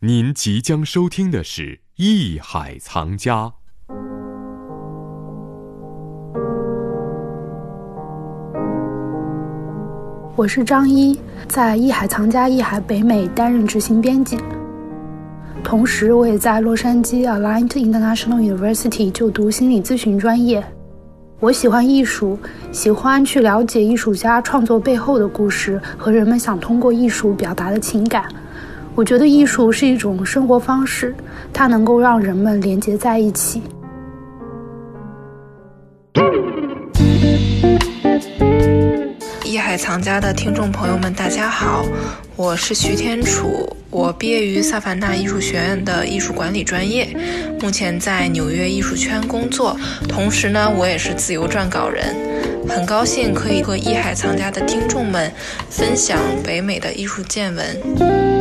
您即将收听的是《艺海藏家》。我是张一，在艺海藏家艺海北美担任执行编辑，同时我也在洛杉矶 Aligned International University 就读心理咨询专业。我喜欢艺术，喜欢去了解艺术家创作背后的故事和人们想通过艺术表达的情感。我觉得艺术是一种生活方式，它能够让人们连接在一起。艺海藏家的听众朋友们，大家好，我是徐天楚，我毕业于萨凡纳艺术学院的艺术管理专业，目前在纽约艺术圈工作，同时呢，我也是自由撰稿人，很高兴可以和艺海藏家的听众们分享北美的艺术见闻。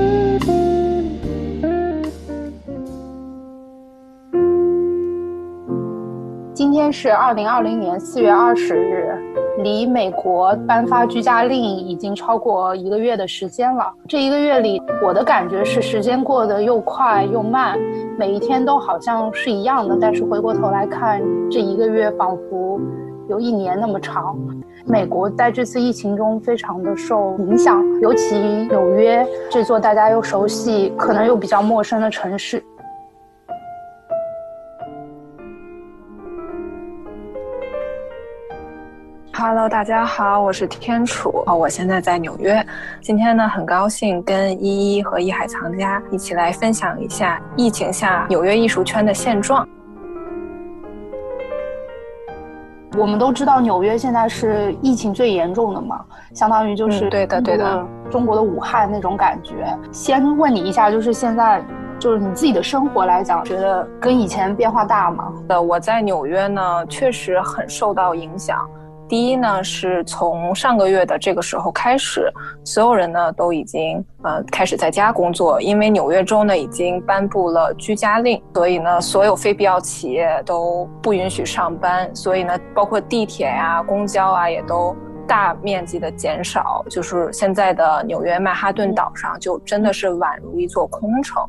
今天是二零二零年四月二十日。离美国颁发居家令已经超过一个月的时间了。这一个月里，我的感觉是时间过得又快又慢，每一天都好像是一样的。但是回过头来看，这一个月仿佛有一年那么长。美国在这次疫情中非常的受影响，尤其纽约这座大家又熟悉，可能又比较陌生的城市。Hello，大家好，我是天楚，我现在在纽约。今天呢，很高兴跟依依和艺海藏家一起来分享一下疫情下纽约艺术圈的现状。我们都知道纽约现在是疫情最严重的嘛，相当于就是对的对的中国的武汉那种感觉。先问你一下，就是现在就是你自己的生活来讲，觉得跟以前变化大吗？呃，我在纽约呢，确实很受到影响。第一呢，是从上个月的这个时候开始，所有人呢都已经呃开始在家工作，因为纽约州呢已经颁布了居家令，所以呢所有非必要企业都不允许上班，所以呢包括地铁呀、公交啊也都大面积的减少，就是现在的纽约曼哈顿岛上就真的是宛如一座空城，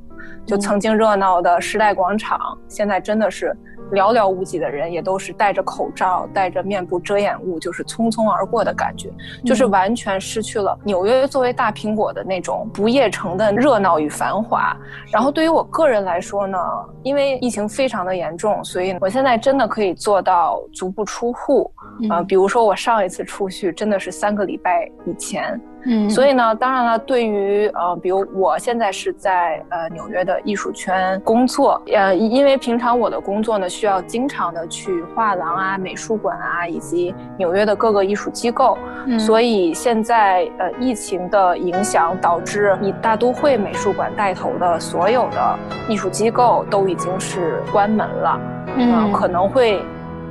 就曾经热闹的时代广场，现在真的是。寥寥无几的人也都是戴着口罩、戴着面部遮掩物，就是匆匆而过的感觉，就是完全失去了纽约作为大苹果的那种不夜城的热闹与繁华。然后对于我个人来说呢，因为疫情非常的严重，所以我现在真的可以做到足不出户。呃，比如说我上一次出去真的是三个礼拜以前。嗯，所以呢，当然了，对于呃，比如我现在是在呃纽约的艺术圈工作，呃，因为平常我的工作呢需要经常的去画廊啊、美术馆啊，以及纽约的各个艺术机构，所以现在呃疫情的影响导致以大都会美术馆带头的所有的艺术机构都已经是关门了，嗯，可能会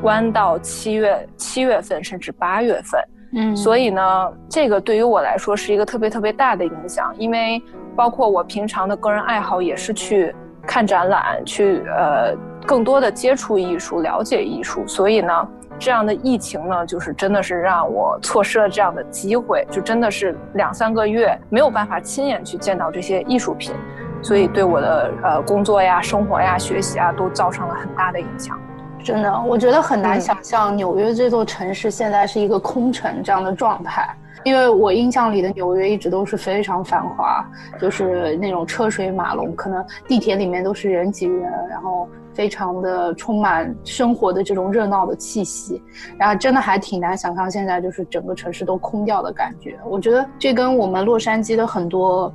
关到七月七月份甚至八月份。嗯，所以呢，这个对于我来说是一个特别特别大的影响，因为包括我平常的个人爱好也是去看展览，去呃更多的接触艺术，了解艺术。所以呢，这样的疫情呢，就是真的是让我错失了这样的机会，就真的是两三个月没有办法亲眼去见到这些艺术品，所以对我的呃工作呀、生活呀、学习啊都造成了很大的影响。真的，我觉得很难想象纽约这座城市现在是一个空城这样的状态，因为我印象里的纽约一直都是非常繁华，就是那种车水马龙，可能地铁里面都是人挤人，然后非常的充满生活的这种热闹的气息，然后真的还挺难想象现在就是整个城市都空掉的感觉。我觉得这跟我们洛杉矶的很多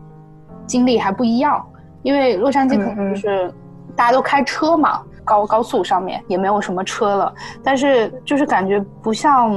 经历还不一样，因为洛杉矶可能就是大家都开车嘛。高高速上面也没有什么车了，但是就是感觉不像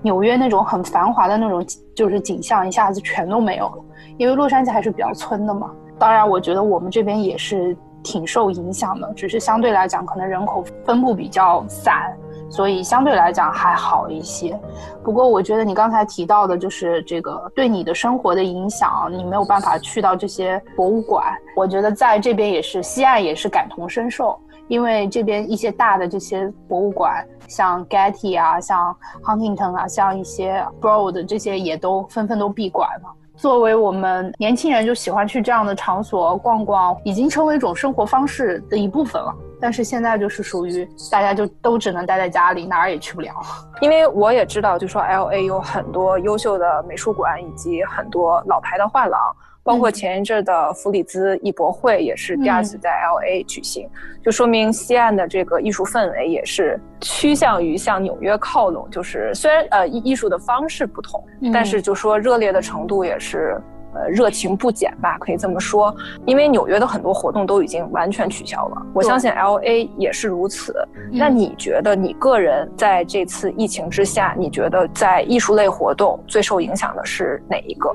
纽约那种很繁华的那种，就是景象一下子全都没有了。因为洛杉矶还是比较村的嘛。当然，我觉得我们这边也是挺受影响的，只是相对来讲可能人口分布比较散，所以相对来讲还好一些。不过我觉得你刚才提到的就是这个对你的生活的影响，你没有办法去到这些博物馆，我觉得在这边也是西岸也是感同身受。因为这边一些大的这些博物馆，像 Getty 啊，像 Huntington 啊，像一些 Broad 这些也都纷纷都闭馆了。作为我们年轻人就喜欢去这样的场所逛逛，已经成为一种生活方式的一部分了。但是现在就是属于大家就都只能待在家里，哪儿也去不了。因为我也知道，就说 L A 有很多优秀的美术馆以及很多老牌的画廊。包括前一阵的弗里兹艺博会也是第二次在 L A 举行，就说明西岸的这个艺术氛围也是趋向于向纽约靠拢。就是虽然呃艺艺术的方式不同，但是就说热烈的程度也是呃热情不减吧，可以这么说。因为纽约的很多活动都已经完全取消了，我相信 L A 也是如此。那你觉得你个人在这次疫情之下，你觉得在艺术类活动最受影响的是哪一个？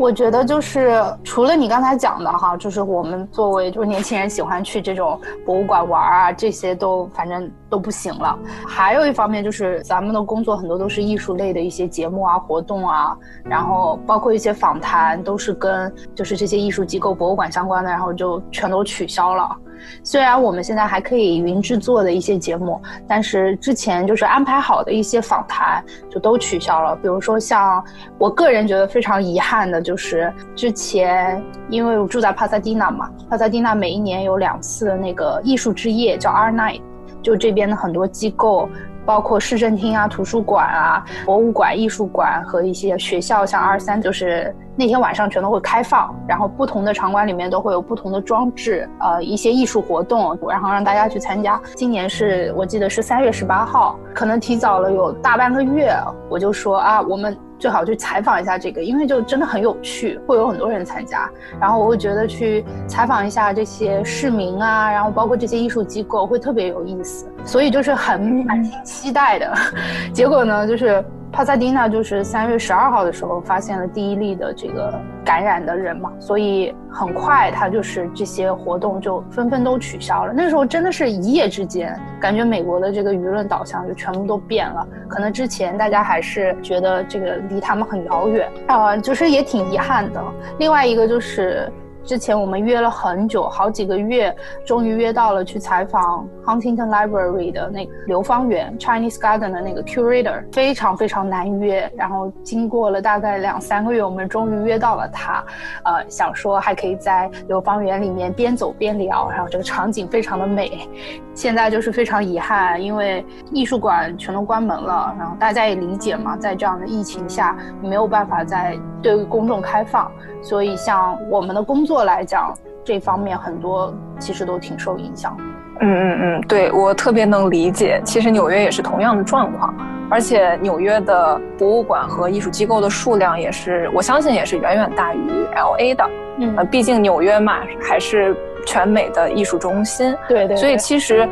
我觉得就是除了你刚才讲的哈，就是我们作为就是年轻人喜欢去这种博物馆玩啊，这些都反正都不行了。还有一方面就是咱们的工作很多都是艺术类的一些节目啊、活动啊，然后包括一些访谈都是跟就是这些艺术机构、博物馆相关的，然后就全都取消了。虽然我们现在还可以云制作的一些节目，但是之前就是安排好的一些访谈就都取消了。比如说像我个人觉得非常遗憾的，就是之前因为我住在帕萨蒂纳嘛，帕萨蒂纳每一年有两次那个艺术之夜，叫 R Night，就这边的很多机构。包括市政厅啊、图书馆啊、博物馆、艺术馆和一些学校，像二三，就是那天晚上全都会开放，然后不同的场馆里面都会有不同的装置，呃，一些艺术活动，然后让大家去参加。今年是我记得是三月十八号，可能提早了有大半个月，我就说啊，我们。最好去采访一下这个，因为就真的很有趣，会有很多人参加。然后我会觉得去采访一下这些市民啊，然后包括这些艺术机构会特别有意思，所以就是很满心期待的。结果呢，就是。帕萨蒂纳就是三月十二号的时候发现了第一例的这个感染的人嘛，所以很快他就是这些活动就纷纷都取消了。那时候真的是一夜之间，感觉美国的这个舆论导向就全部都变了。可能之前大家还是觉得这个离他们很遥远啊，就是也挺遗憾的。另外一个就是。之前我们约了很久，好几个月，终于约到了去采访 Huntington Library 的那个流芳园 Chinese Garden 的那个 curator，非常非常难约。然后经过了大概两三个月，我们终于约到了他。呃，想说还可以在流芳园里面边走边聊，然后这个场景非常的美。现在就是非常遗憾，因为艺术馆全都关门了，然后大家也理解嘛，在这样的疫情下没有办法再对公众开放，所以像我们的工作来讲，这方面很多其实都挺受影响。嗯嗯嗯，对我特别能理解。其实纽约也是同样的状况，而且纽约的博物馆和艺术机构的数量也是，我相信也是远远大于 L A 的。嗯，呃，毕竟纽约嘛，还是。全美的艺术中心，对对，所以其实，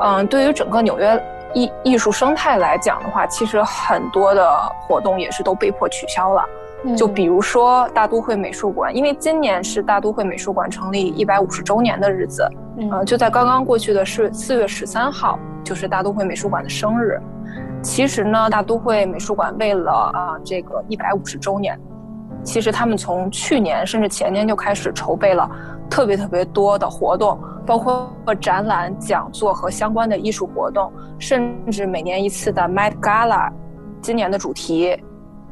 嗯，对于整个纽约艺艺术生态来讲的话，其实很多的活动也是都被迫取消了。就比如说大都会美术馆，因为今年是大都会美术馆成立一百五十周年的日子，嗯，就在刚刚过去的是四月十三号，就是大都会美术馆的生日。其实呢，大都会美术馆为了啊这个一百五十周年，其实他们从去年甚至前年就开始筹备了。特别特别多的活动，包括展览、讲座和相关的艺术活动，甚至每年一次的 Met Gala，今年的主题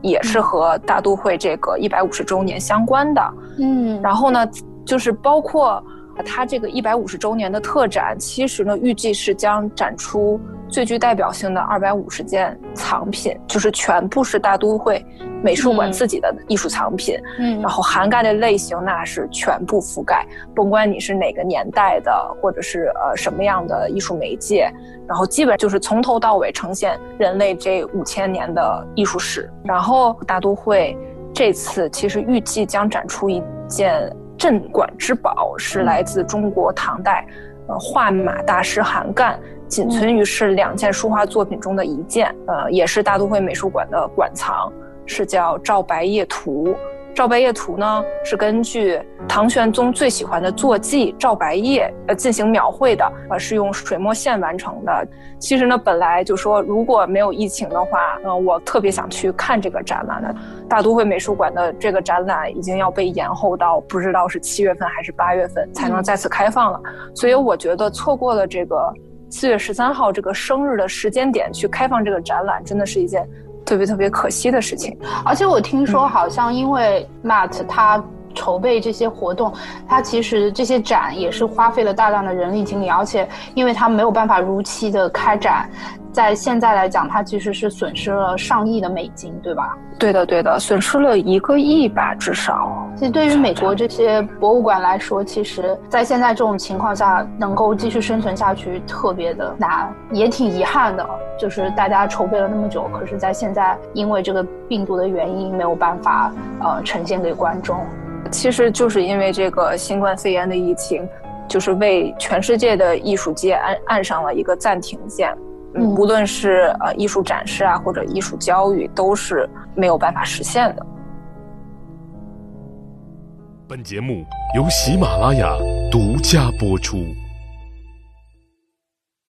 也是和大都会这个一百五十周年相关的。嗯，然后呢，就是包括它这个一百五十周年的特展，其实呢，预计是将展出。最具代表性的二百五十件藏品，就是全部是大都会美术馆自己的艺术藏品。嗯，然后涵盖的类型那是全部覆盖，甭管你是哪个年代的，或者是呃什么样的艺术媒介，然后基本就是从头到尾呈现人类这五千年的艺术史。然后大都会这次其实预计将展出一件镇馆之宝，是来自中国唐代，呃画马大师韩干。仅存于是两件书画作品中的一件，呃，也是大都会美术馆的馆藏，是叫《赵白夜图》。《赵白夜图》呢，是根据唐玄宗最喜欢的坐骑赵白夜呃进行描绘的，呃，是用水墨线完成的。其实呢，本来就说如果没有疫情的话，呃，我特别想去看这个展览的。大都会美术馆的这个展览已经要被延后到不知道是七月份还是八月份才能再次开放了，所以我觉得错过了这个。四月十三号这个生日的时间点去开放这个展览，真的是一件。特别特别可惜的事情。而且我听说，好像因为 Matt 他。筹备这些活动，他其实这些展也是花费了大量的人力精力，而且因为他没有办法如期的开展，在现在来讲，它其实是损失了上亿的美金，对吧？对的，对的，损失了一个亿吧，至少。其实对于美国这些博物馆来说，其实在现在这种情况下，能够继续生存下去特别的难，也挺遗憾的。就是大家筹备了那么久，可是在现在因为这个病毒的原因，没有办法呃呈现给观众。其实就是因为这个新冠肺炎的疫情，就是为全世界的艺术界按按上了一个暂停键。嗯，无论是呃艺术展示啊，或者艺术教育，都是没有办法实现的。本节目由喜马拉雅独家播出。